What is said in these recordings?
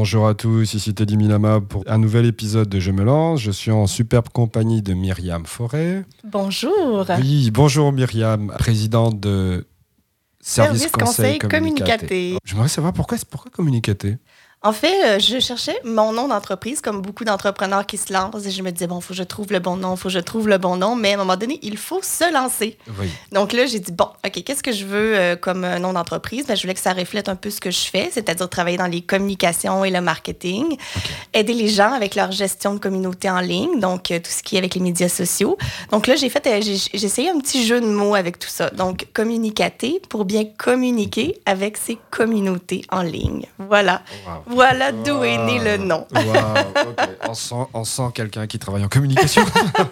Bonjour à tous, ici Teddy Minama pour un nouvel épisode de Je me lance. Je suis en superbe compagnie de Myriam Forêt. Bonjour. Oui, bonjour Myriam, présidente de Service, Service Conseil, Conseil Communicaté. Communicaté. J'aimerais savoir pourquoi, pourquoi Communicaté? En fait, euh, je cherchais mon nom d'entreprise, comme beaucoup d'entrepreneurs qui se lancent, et je me disais, bon, il faut que je trouve le bon nom, il faut que je trouve le bon nom, mais à un moment donné, il faut se lancer. Oui. Donc là, j'ai dit, bon, OK, qu'est-ce que je veux euh, comme euh, nom d'entreprise? Ben, je voulais que ça reflète un peu ce que je fais, c'est-à-dire travailler dans les communications et le marketing, aider les gens avec leur gestion de communauté en ligne, donc euh, tout ce qui est avec les médias sociaux. Donc là, j'ai fait, euh, j'ai j'ai essayé un petit jeu de mots avec tout ça. Donc, communicater pour bien communiquer avec ses communautés en ligne. Voilà. Wow. Voilà d'où est né le nom. Wow, on sent, on sent quelqu'un qui travaille en communication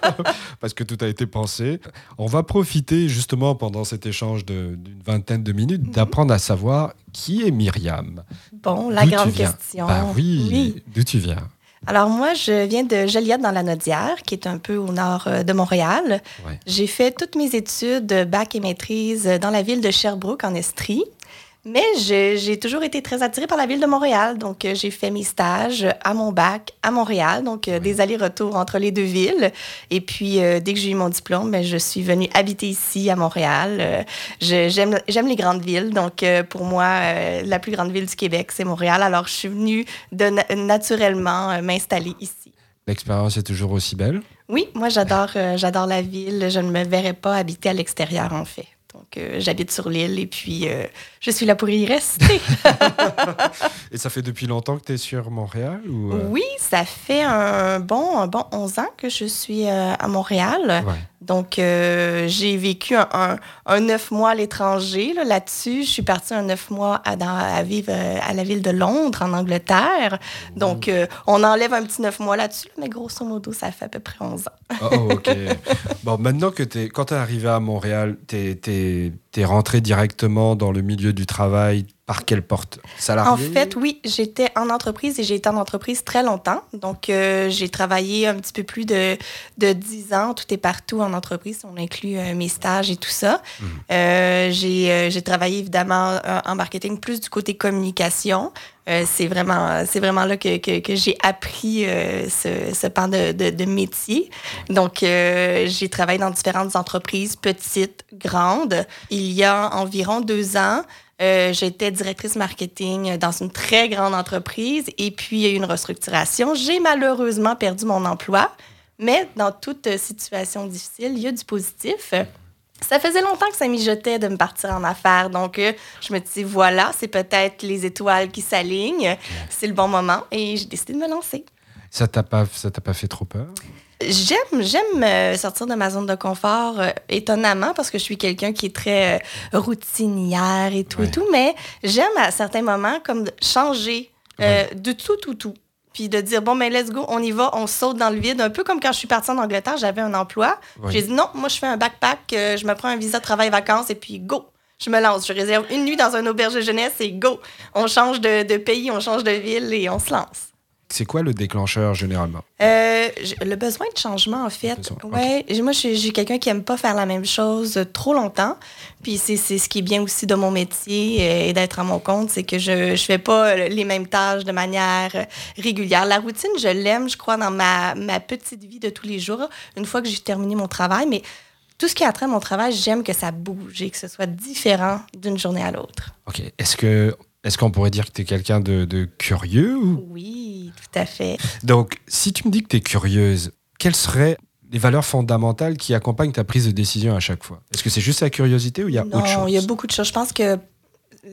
parce que tout a été pensé. On va profiter justement pendant cet échange d'une vingtaine de minutes Mhm. d'apprendre à savoir qui est Myriam. Bon, la grande question. Bah oui, Oui. d'où tu viens? Alors moi, je viens de Joliette dans la Nodière, qui est un peu au nord euh, de Montréal. Ouais. J'ai fait toutes mes études, bac et maîtrise, euh, dans la ville de Sherbrooke, en Estrie. Mais j'ai toujours été très attirée par la ville de Montréal. Donc, euh, j'ai fait mes stages à mon bac à Montréal. Donc, euh, des allers-retours entre les deux villes. Et puis, euh, dès que j'ai eu mon diplôme, ben, je suis venue habiter ici à Montréal. J'aime les grandes villes. Donc, pour moi, la plus grande ville du Québec, c'est Montréal. Alors, je suis venue de na- naturellement m'installer ici. L'expérience est toujours aussi belle? Oui, moi, j'adore j'adore la ville. Je ne me verrais pas habiter à l'extérieur, en fait. Donc, euh, j'habite sur l'île et puis euh, je suis là pour y rester. Et ça fait depuis longtemps que tu es sur Montréal ou euh, Oui, ça fait un bon, un bon 11 ans que je suis à Montréal. Ouais. Donc, euh, j'ai vécu un, un, un neuf mois à l'étranger. là. Là-dessus, je suis partie un neuf mois à, dans- à vivre euh, à la ville de Londres, en Angleterre. Donc, euh, on enlève un petit neuf mois là-dessus, mais grosso modo, ça fait à peu près 11 ans. Oh, oh, ok. bon, maintenant que tu es, quand tu es arrivé à Montréal, tu es, rentré directement dans le milieu du travail par quelle porte? Salarié? En fait, oui, j'étais en entreprise et j'ai été en entreprise très longtemps. Donc, euh, j'ai travaillé un petit peu plus de, de 10 ans, tout et partout en entreprise. On inclut euh, mes stages et tout ça. Euh, j'ai euh, j'ai travaillé évidemment euh, en marketing plus du côté communication. Euh, c'est vraiment, c'est vraiment là que, que, que j'ai appris euh, ce, ce pan de, de, de métier. Donc, euh, j'ai travaillé dans différentes entreprises, petites, grandes. Il y a environ deux ans, euh, j'étais directrice marketing dans une très grande entreprise et puis il y a eu une restructuration. J'ai malheureusement perdu mon emploi, mais dans toute situation difficile, il y a du positif. Ça faisait longtemps que ça mijotait de me partir en affaires, donc euh, je me dis voilà, c'est peut-être les étoiles qui s'alignent, c'est le bon moment et j'ai décidé de me lancer. Ça t'a pas, ça t'a pas fait trop peur? J'aime, j'aime euh, sortir de ma zone de confort euh, étonnamment parce que je suis quelqu'un qui est très euh, routinière et tout Ouais. et tout, mais j'aime à certains moments comme changer euh, de tout, tout, tout. Puis de dire, bon, mais let's go, on y va, on saute dans le vide. Un peu comme quand je suis partie en Angleterre, j'avais un emploi. J'ai dit, non, moi, je fais un backpack, je me prends un visa de travail-vacances et puis go. Je me lance. Je réserve une nuit dans un auberge de jeunesse et go. On change de, de pays, on change de ville et on se lance. C'est quoi le déclencheur généralement? Euh, le besoin de changement, en fait. Ouais, moi, je suis- j'ai quelqu'un qui aime pas faire la même chose trop longtemps. Puis c'est c'est ce qui est bien aussi de mon métier euh, et d'être à mon compte, c'est que je je fais pas euh, les mêmes tâches de manière euh, régulière. La routine, je l'aime, je crois, dans ma, ma petite vie de tous les jours, une fois que j'ai terminé mon travail. Mais tout ce qui a trait à mon travail, j'aime que ça bouge et que ce soit différent d'une journée à l'autre. Ok. Est-ce que est-ce qu'on pourrait dire que tu es quelqu'un de, de curieux ou... Oui, tout à fait. Donc, si tu me dis que tu es curieuse, quelles seraient les valeurs fondamentales qui accompagnent ta prise de décision à chaque fois? Est-ce que c'est juste la curiosité ou il y a non, autre chose? il y a beaucoup de choses. Je pense que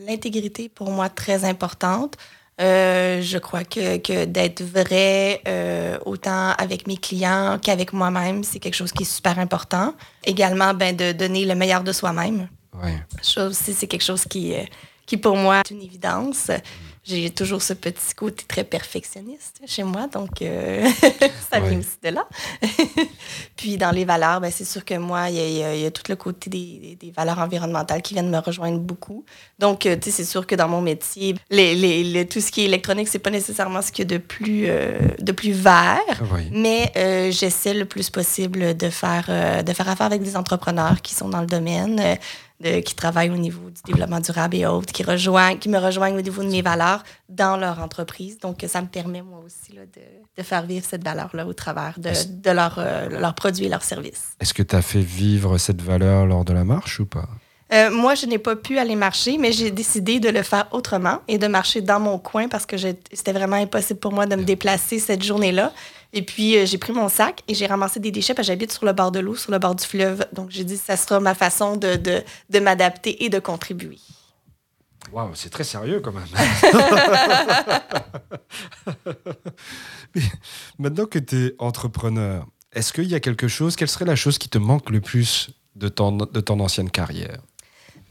l'intégrité, pour moi, très importante. Euh, je crois que, que d'être vrai, euh, autant avec mes clients qu'avec moi-même, c'est quelque chose qui est super important. Également, ben, de donner le meilleur de soi-même. Ouais. C'est quelque chose qui, euh, qui, pour moi, est une évidence. J'ai toujours ce petit côté très perfectionniste chez moi, donc euh, ça vient Ouais. aussi de là. Puis dans les valeurs, ben, c'est sûr que moi, il y, a- y y tout le côté des, valeurs environnementales qui viennent me rejoindre beaucoup. Donc, euh, tu sais, c'est sûr que dans mon métier, les, les- les- tout ce qui est électronique, c'est pas nécessairement ce qu'il y a de plus, euh, de plus vert. Oui. Mais euh, j'essaie le plus possible de faire, de faire affaire avec des entrepreneurs qui sont dans le domaine, euh, qui travaillent au niveau du développement durable et autres, qui, rejoignent, qui me rejoignent au niveau de mes valeurs dans leur entreprise. Donc, ça me permet, moi aussi, de, de, faire vivre cette valeur-là au travers de, de leurs leur produits et leurs services. Est-ce que tu as fait vivre cette valeur lors de la marche ou pas? Euh, moi, je n'ai pas pu aller marcher, mais j'ai décidé de le faire autrement et de marcher dans mon coin parce que c'était vraiment impossible pour moi de me déplacer cette journée-là. Et puis, euh, j'ai pris mon sac et j'ai ramassé des déchets parce que j'habite sur le bord de l'eau, sur le bord du fleuve. Donc, j'ai dit que ça sera ma façon de, de, de m'adapter et de contribuer. Waouh, c'est très sérieux quand même. maintenant que tu es entrepreneur, est-ce qu'il y a quelque chose, quelle serait la chose qui te manque le plus de ton, de ton ancienne carrière?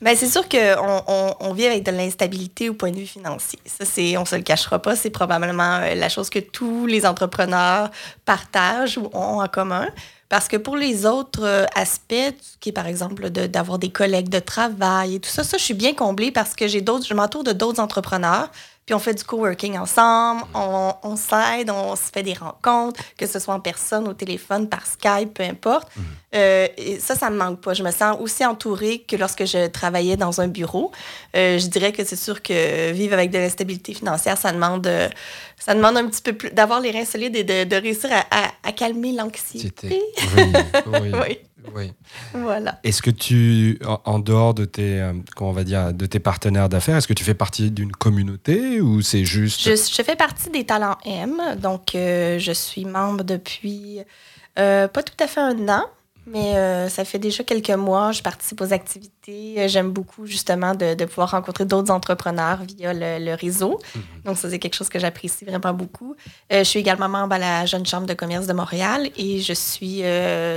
Ben, c'est sûr qu'on on, vit avec de l'instabilité au point de vue financier. Ça, c'est, on se le cachera pas, c'est probablement euh, la chose que tous les entrepreneurs partagent ou ont en commun. Parce que pour les autres euh, aspects, qui est par exemple d'avoir des collègues de travail et tout ça, ça, je suis bien comblée parce que je m'entoure de d'autres entrepreneurs puis on fait du coworking ensemble, on, on s'aide, on se fait des rencontres, que ce soit en personne, au téléphone, par Skype, peu importe. Mhm. Euh, et ça, ça me manque pas. Je me sens aussi entourée que lorsque je travaillais dans un bureau. Euh, je dirais que c'est sûr que vivre avec de l'instabilité financière, ça demande, euh, ça demande un petit peu plus d'avoir les reins solides et de, de réussir à, à, calmer l'anxiété. oui. oui. Oui. Voilà. Est-ce que tu, en dehors de tes, euh, comment on va dire, de tes partenaires d'affaires, est-ce que tu fais partie d'une communauté ou c'est juste je, je, fais partie des Talents M, donc euh, je suis membre depuis euh, pas tout à fait un an. Mais euh, ça fait déjà quelques mois, je participe aux activités. Euh, j'aime beaucoup justement de, de pouvoir rencontrer d'autres entrepreneurs via le, réseau. Mhm. Donc ça, c'est quelque chose que j'apprécie vraiment beaucoup. Euh, je suis également membre à la Jeune Chambre de commerce de Montréal et je suis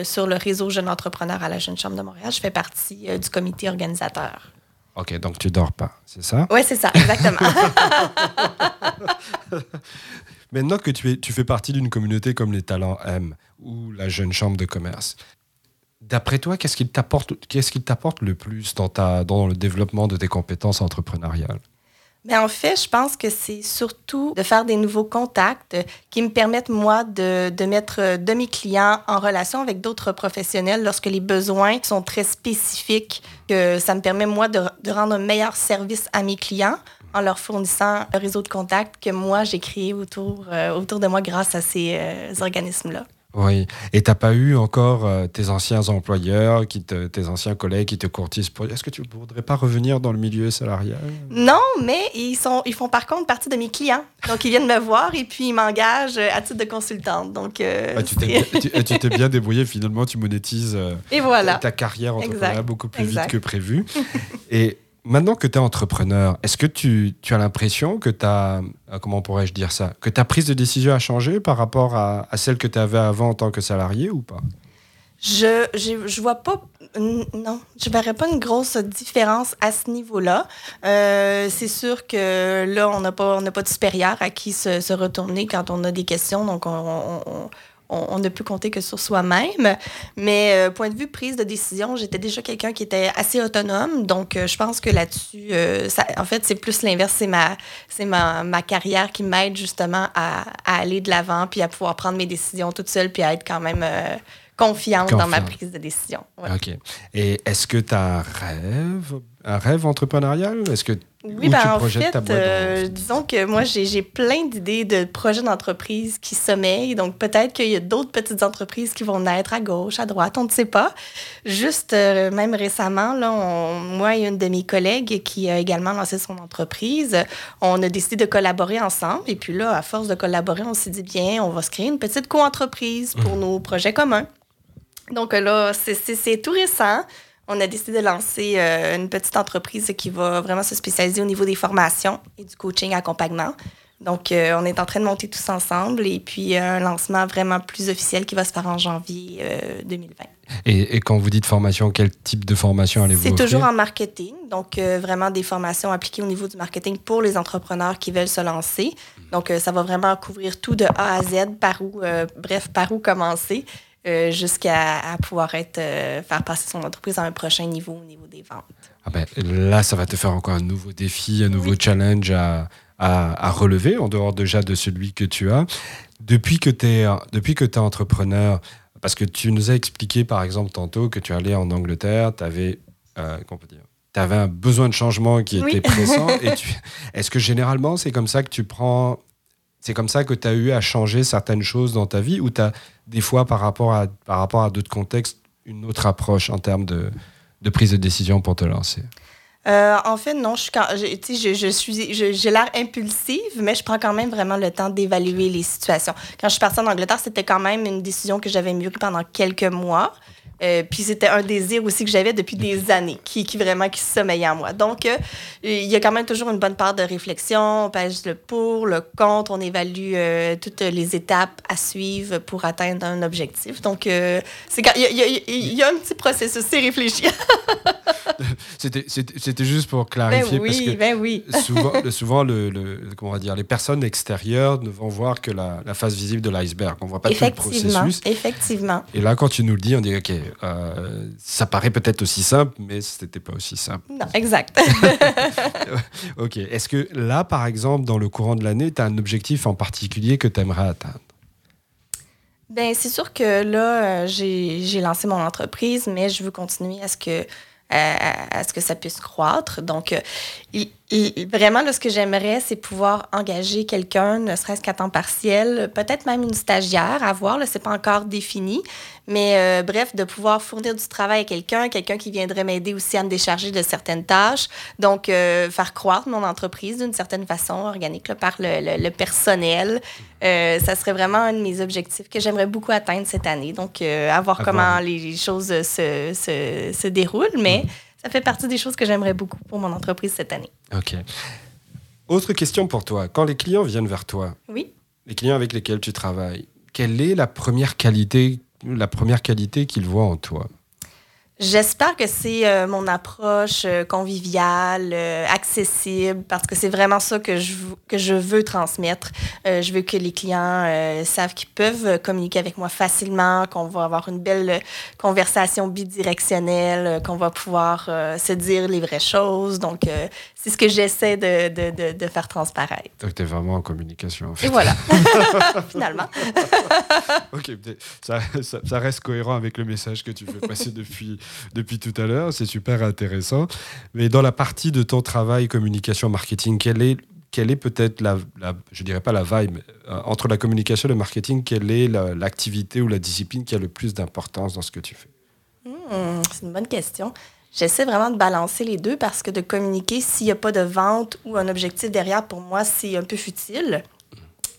sur le réseau Jeunes entrepreneurs à la Jeune Chambre de Montréal. Je fais partie du comité organisateur. OK, donc tu dors pas, c'est ça? Oui, c'est ça, exactement. Maintenant que tu, es, tu fais partie d'une communauté comme les Talents M ou la Jeune Chambre de commerce, D'après toi, qu'est-ce qui t'apporte, le plus dans, le développement de tes compétences entrepreneuriales? Mais en fait, je pense que c'est surtout de faire des nouveaux contacts qui me permettent, moi, de, mettre de mes clients en relation avec d'autres professionnels lorsque les besoins sont très spécifiques. Que ça me permet, moi, de, rendre un meilleur service à mes clients en leur fournissant un réseau de contacts que moi, j'ai créé autour, euh, de moi grâce à ces euh, organismes-là. Oui. Et tu n'as pas eu encore euh, tes anciens employeurs, qui tes anciens collègues qui te courtisent pour. Est-ce que tu ne voudrais pas revenir dans le milieu salarial? Non, mais ils, sont, ils font par contre partie de mes clients. Donc, ils viennent me voir et puis ils m'engagent à titre de consultante. Donc, euh, ah, tu t'es bien, débrouillé. Finalement, tu monétises euh, et voilà. ta carrière entrepreneuriale beaucoup plus vite que prévu. et Maintenant que tu es entrepreneur, est-ce que tu, as l'impression que ta, euh, comment pourrais-je dire ça, que ta prise de décision a changé par rapport à, celle que tu avais avant en tant que salarié ou pas? Je, je, vois pas, non, je verrais pas une grosse différence à ce niveau-là. Euh, c'est sûr que là, on n'a pas, on pas de supérieur à qui se, retourner quand on a des questions, donc on on, ne peut compter que sur soi-même. Mais euh, point de vue prise de décision, j'étais déjà quelqu'un qui était assez autonome. Donc, euh, je pense que là-dessus, euh, en fait, c'est plus l'inverse. C'est ma, c'est ma, ma, carrière qui m'aide justement à, aller de l'avant, puis à pouvoir prendre mes décisions toute seule, puis à être quand même confiante, dans ma prise de décision. OK. Et est-ce que tu as un rêve, un rêve entrepreneurial? Est-ce que oui, ben, en fait, euh, disons que moi, j'ai plein d'idées de projets d'entreprise qui sommeillent. Donc, peut-être qu'il y a d'autres petites entreprises qui vont naître à gauche, à droite, on ne sait pas. Juste, euh, même récemment, là, moi et une de mes collègues qui a également lancé son entreprise, on a décidé de collaborer ensemble. Et puis là, à force de collaborer, on s'est dit, bien, on va se créer une petite co-entreprise pour mmh. nos projets communs. Donc là, c'est tout récent on a décidé de lancer euh, une petite entreprise qui va vraiment se spécialiser au niveau des formations et du coaching accompagnement. Donc, euh, on est en train de monter tous ensemble et puis un lancement vraiment plus officiel qui va se faire en janvier 2020. Euh, et, quand vous dites formation, quel type de formation allez-vous C'est toujours en marketing, donc vraiment des formations appliquées au niveau du marketing pour les entrepreneurs qui veulent se lancer. Donc, ça va vraiment couvrir tout de A à Z, par où, bref, par où commencer. Euh, jusqu'à pouvoir être, euh, faire passer son entreprise à un prochain niveau au niveau des ventes. Ah ben, là, ça va te faire encore un nouveau défi, un nouveau challenge à, à, relever, en dehors déjà de celui que tu as. Depuis que tu es, depuis que es entrepreneur, parce que tu nous as expliqué, par exemple, tantôt que tu allais en Angleterre, tu avais euh, peut dire avais un besoin de changement qui était pressant. Est-ce que généralement, c'est comme ça que tu prends. C'est comme ça que tu as eu à changer certaines choses dans ta vie ou tu as des fois, par rapport à, par rapport à d'autres contextes, une autre approche en termes de, de prise de décision pour te lancer? Euh, en fait, non, je, je, je, suis, j'ai l'air impulsive, mais je prends quand même vraiment le temps d'évaluer les situations. Quand je suis partie en Angleterre, c'était quand même une décision que j'avais mûrie pendant quelques mois. Euh, puis c'était un désir aussi que j'avais depuis des années, qui, qui vraiment qui sommeillait en moi. Donc, euh, il y a quand même toujours une bonne part de réflexion. On pèse le pour, le contre, on évalue euh, toutes les étapes à suivre pour atteindre un objectif. Donc, c'est il y, y, a un petit processus, c'est réfléchir. C'était juste pour clarifier. Ben oui, parce que ben oui. souvent, souvent le, le, comment on va dire, les personnes extérieures ne vont voir que la, la face visible de l'iceberg. On ne voit pas tout le processus. Effectivement. Et là, quand tu nous le dis, on dit OK, euh, ça paraît peut-être aussi simple, mais ce n'était pas aussi simple. Non, exact. ok. Est-ce que là, par exemple, dans le courant de l'année, tu as un objectif en particulier que tu aimerais atteindre? Ben, c'est sûr que là, euh, j'ai lancé mon entreprise, mais je veux continuer à ce que à, ce que ça puisse croître. Donc, euh, vraiment, là, ce que j'aimerais, c'est pouvoir engager quelqu'un, ne serait-ce qu'à temps partiel, peut-être même une stagiaire à voir, ce n'est pas encore défini. Mais euh, bref, de pouvoir fournir du travail à quelqu'un, quelqu'un qui viendrait m'aider aussi à me décharger de certaines tâches. Donc, euh, faire croître mon entreprise d'une certaine façon organique par le, personnel. ça serait vraiment un de mes objectifs que j'aimerais beaucoup atteindre cette année. Donc, à voir comment les choses se, se, se déroulent. Mais ça fait partie des choses que j'aimerais beaucoup pour mon entreprise cette année. OK. Autre question pour toi. Quand les clients viennent vers toi, oui. les clients avec lesquels tu travailles, quelle est la première qualité, la première qualité qu'ils voient en toi? J'espère que c'est euh, mon approche euh, conviviale, euh, accessible, parce que c'est vraiment ça que je, que je veux transmettre. je veux que les clients savent qu'ils peuvent communiquer avec moi facilement, qu'on va avoir une belle conversation bidirectionnelle, qu'on va pouvoir se dire les vraies choses. Donc, c'est ce que j'essaie de, de, de, faire transparaître. Donc, tu es vraiment en communication. En fait. Et voilà, finalement. ok, ça, ça, reste cohérent avec le message que tu fais passer depuis, depuis tout à l'heure. C'est super intéressant. Mais dans la partie de ton travail communication marketing, quelle est quelle est peut-être la, la, je dirais pas la vibe, euh, entre la communication et le marketing, quelle est l'activité ou la discipline qui a le plus d'importance dans ce que tu fais? Hmm, C'est une bonne question. J'essaie vraiment de balancer les deux parce que de communiquer, s'il n'y a pas de vente ou un objectif derrière, pour moi, c'est un peu futile.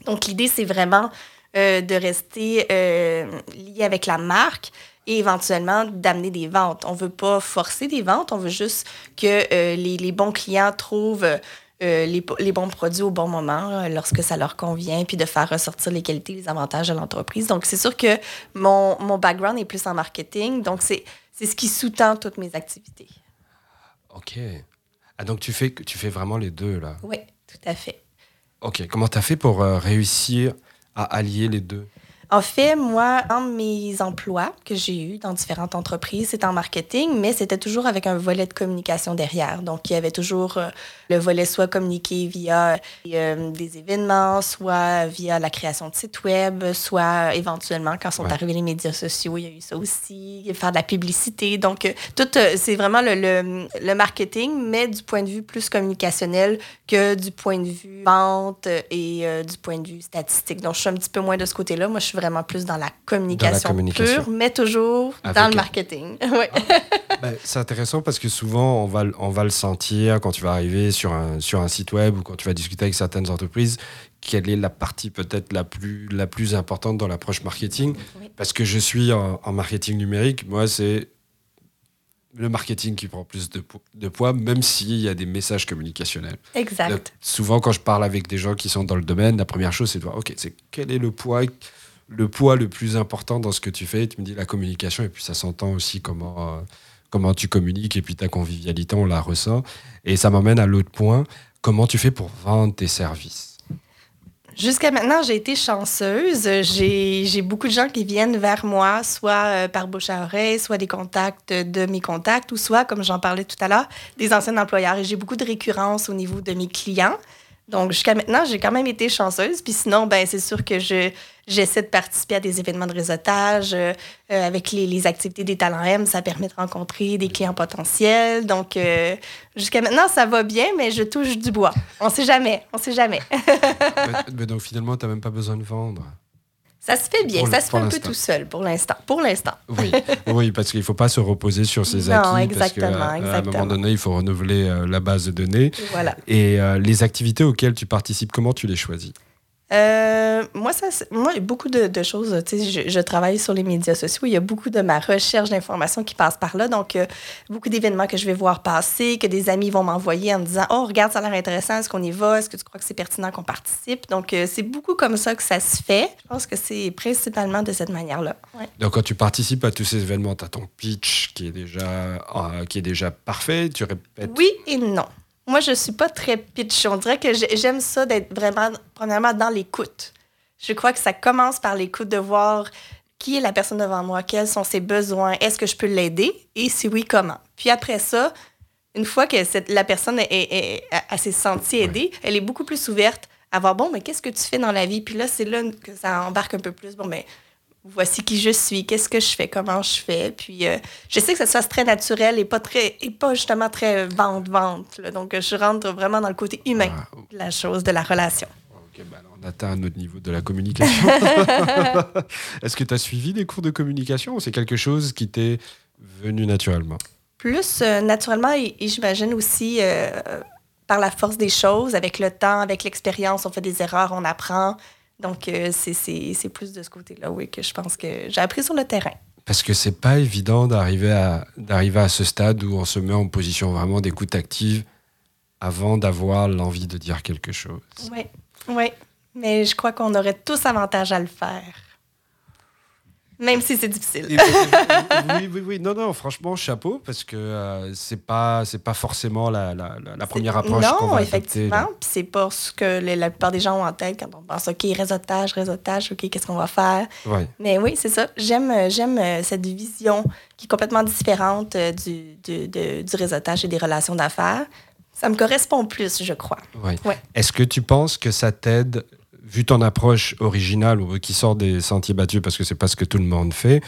Donc, l'idée, c'est vraiment euh, de rester euh, lié avec la marque et éventuellement d'amener des ventes. On ne veut pas forcer des ventes, on veut juste que euh, les, les, bons clients trouvent les, les, bons produits au bon moment lorsque ça leur convient, puis de faire ressortir les qualités, les avantages de l'entreprise. Donc, c'est sûr que mon, mon background est plus en marketing. Donc, c'est c'est ce qui sous-tend toutes mes activités. Ok. Ah, donc tu fais, tu fais vraiment les deux, là? Oui, tout à fait. Ok. Comment tu as fait pour euh, réussir à allier les deux? En fait, moi, un de mes emplois que j'ai eu dans différentes entreprises, c'était en marketing, mais c'était toujours avec un volet de communication derrière. Donc, il y avait toujours euh, le volet soit communiqué via euh, des événements, soit via la création de sites web, soit éventuellement, quand sont arrivés les médias sociaux, il y a eu ça aussi, faire de la publicité. Donc, euh, tout, c'est vraiment le, le, le, marketing, mais du point de vue plus communicationnel que du point de vue vente et du point de vue statistique. Donc, je suis un petit peu moins de ce côté-là. Moi, je suis vraiment plus dans la communication, pure, mais toujours dans le marketing. Ah, ben, c'est intéressant parce que souvent, on va, on va le sentir quand tu vas arriver sur un, sur un site web ou quand tu vas discuter avec certaines entreprises, quelle est la partie peut-être la plus, la plus importante dans l'approche marketing. Parce que je suis en, marketing numérique, moi, c'est le marketing qui prend plus de, de poids, même s'il y a des messages communicationnels. Exact. souvent, quand je parle avec des gens qui sont dans le domaine, la première chose, c'est de voir, OK, c'est quel est le poids le poids le plus important dans ce que tu fais. Tu me dis la communication, et puis ça s'entend aussi comment, euh, comment tu communiques, et puis ta convivialité, on la ressent. Et ça m'emmène à l'autre point. Comment tu fais pour vendre tes services? Jusqu'à maintenant, j'ai été chanceuse. J'ai beaucoup de gens qui viennent vers moi, soit euh, par bouche à oreille, soit des contacts de mes contacts, ou soit, comme j'en parlais tout à l'heure, des anciens employeurs. Et j'ai beaucoup de récurrence au niveau de mes clients. Donc, jusqu'à maintenant, j'ai quand même été chanceuse. Puis sinon, ben, c'est sûr que je, j'essaie de participer à des événements de réseautage. Euh, euh, avec les, activités des talents M, ça permet de rencontrer des clients potentiels. Donc, euh, jusqu'à maintenant, ça va bien, mais je touche du bois. On sait jamais. On sait jamais. mais, donc, finalement, tu n'as même pas besoin de vendre. Ça se fait bien, ça se fait un peu tout seul pour l'instant. Pour l'instant. Oui, oui, parce qu'il ne faut pas se reposer sur ses acquis. Non, exactement, parce qu'à, à un moment donné, il faut renouveler la base de données. Voilà. Et les activités auxquelles tu participes, comment tu les choisis? Euh, moi, ça, moi, il y a beaucoup de, de choses. Je, je, travaille sur les médias sociaux. Il y a beaucoup de ma recherche d'informations qui passe par là. Donc, euh, beaucoup d'événements que je vais voir passer, que des amis vont m'envoyer en me disant Oh, regarde, ça a l'air intéressant. Est-ce qu'on y va? Est-ce que tu crois que c'est pertinent qu'on participe? Donc, euh, c'est beaucoup comme ça que ça se fait. Je pense que c'est principalement de cette manière-là. Donc, quand tu participes à tous ces événements, tu as ton pitch qui est déjà, qui est déjà parfait. Tu répètes? Oui et non. Moi, je suis pas très pitch. On dirait que j'aime ça d'être vraiment, premièrement, dans l'écoute. Je crois que ça commence par l'écoute de voir qui est la personne devant moi, quels sont ses besoins, est-ce que je peux l'aider et si oui, comment. Puis après ça, une fois que cette, la personne est, est, s'est sentie aidée, elle est beaucoup plus ouverte à voir, bon, mais qu'est-ce que tu fais dans la vie? Puis là, c'est là que ça embarque un peu plus. Bon, mais voici qui je suis, qu'est-ce que je fais, comment je fais. Puis euh, je sais que ça se fasse très naturel et pas très et pas justement très vente vente. Donc je rentre vraiment dans le côté humain ah, de la chose, de la relation. Ok, ben on atteint un autre niveau de la communication. Est-ce que tu as suivi des cours de communication ou c'est quelque chose qui t'est venu naturellement? Plus euh, naturellement et, j'imagine aussi euh, par la force des choses, avec le temps, avec l'expérience, on fait des erreurs, on apprend. Donc, euh, c'est plus de ce côté-là, oui, que je pense que j'ai appris sur le terrain. Parce que c'est pas évident d'arriver à, à ce stade où on se met en position vraiment d'écoute active avant d'avoir l'envie de dire quelque chose. Oui, oui. Mais je crois qu'on aurait tous avantage à le faire. Même si c'est difficile. oui, oui, oui. Non, non, franchement, chapeau, parce que euh, c'est pas, c'est pas forcément la, la, la première approche qu'on va effectivement. Puis c'est pas ce que la plupart des gens ont en tête quand on pense, OK, réseautage, réseautage, OK, qu'est-ce qu'on va faire? Mais oui, c'est ça. J'aime, j'aime euh, cette vision qui est complètement différente euh, du, du, du réseautage et des relations d'affaires. Ça me correspond plus, je crois. Ouais. Est-ce que tu penses que ça t'aide vu ton approche originale ou qui sort des sentiers battus parce que c'est pas ce que tout le monde fait,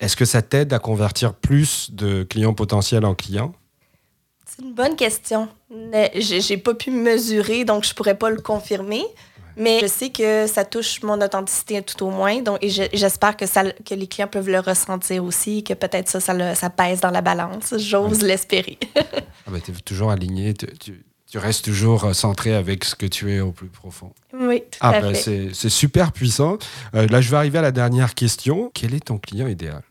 est-ce que ça t'aide à convertir plus de clients potentiels en clients? C'est une bonne question. J'ai pas pu mesurer, donc je pourrais pas le confirmer. Mais je sais que ça touche mon authenticité tout au moins. Donc, et j'espère que, ça, que les clients peuvent le ressentir aussi, que peut-être ça, ça, pèse dans la balance. J'ose l'espérer. ah ben, tu es toujours aligné. Tu, tu restes toujours euh, centré avec ce que tu es au plus profond. Oui, tout ah, à ben, fait. C'est super puissant. Euh, là, je vais arriver à la dernière question. Quel est ton client idéal?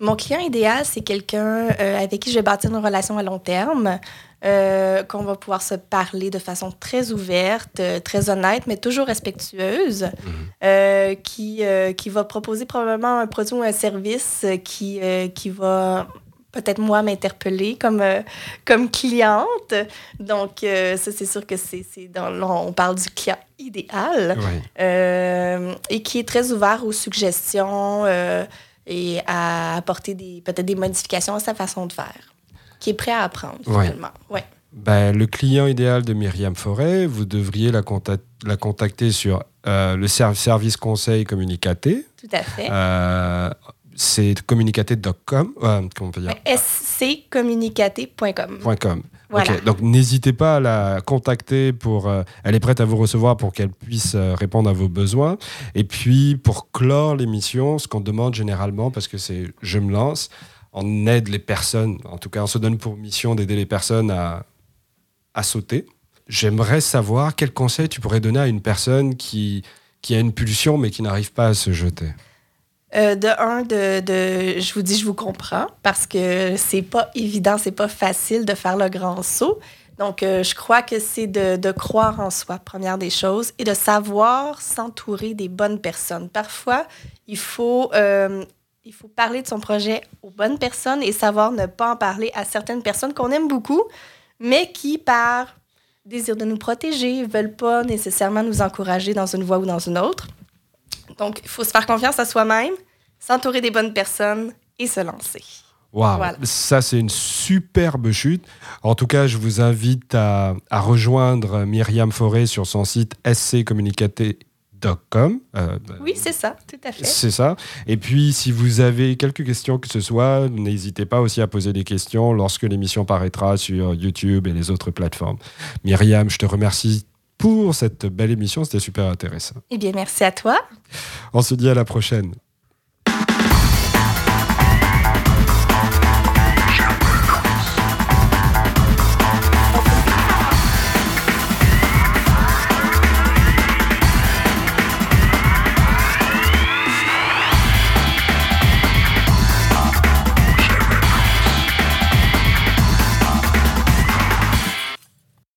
Mon client idéal, c'est quelqu'un euh, avec qui je vais bâtir une relation à long terme, qu'on va pouvoir se parler de façon très ouverte, très honnête, mais toujours respectueuse, mhm. qui, qui va proposer probablement un produit ou un service qui, qui va peut-être moi m'interpeller comme, euh, comme cliente. Donc, euh, ça, c'est sûr que c'est dans on parle du client idéal euh, et qui est très ouvert aux suggestions et à apporter peut-être des modifications à sa façon de faire, qui est prêt à apprendre finalement. Ouais. Ben, le client idéal de Myriam Forêt, vous devriez la, la contacter sur le service conseil communicaté. Tout à fait c'est communicaté.com. Euh, comment on peut dire? Voilà. Donc n'hésitez pas à la contacter pour. Euh, elle est prête à vous recevoir pour qu'elle puisse euh, répondre à vos besoins. Et puis pour clore l'émission, ce qu'on demande généralement, parce que c'est je me lance, on aide les personnes. En tout cas, on se donne pour mission d'aider les personnes à, à sauter. J'aimerais savoir quel conseil tu pourrais donner à une personne qui, qui a une pulsion mais qui n'arrive pas à se jeter. Euh, de un, de, de, je vous dis, je vous comprends parce que c'est pas évident, c'est pas facile de faire le grand saut. Donc, euh, je crois que c'est de, croire en soi, première des choses, et de savoir s'entourer des bonnes personnes. Parfois, il faut, euh, il faut parler de son projet aux bonnes personnes et savoir ne pas en parler à certaines personnes qu'on aime beaucoup, mais qui, par désir de nous protéger, veulent pas nécessairement nous encourager dans une voie ou dans une autre. Donc, il faut se faire confiance à soi-même, s'entourer des bonnes personnes et se lancer. Waouh, ça c'est une superbe chute. En tout cas, je vous invite à, rejoindre Myriam Forêt sur son site scommunicaté.com. Euh, oui, c'est ça, tout à fait. C'est ça. Et puis, si vous avez quelques questions que ce soit, n'hésitez pas aussi à poser des questions lorsque l'émission paraîtra sur YouTube et les autres plateformes. Myriam, je te remercie pour cette belle émission, c'était super intéressant. Eh bien, merci à toi. On se dit à la prochaine.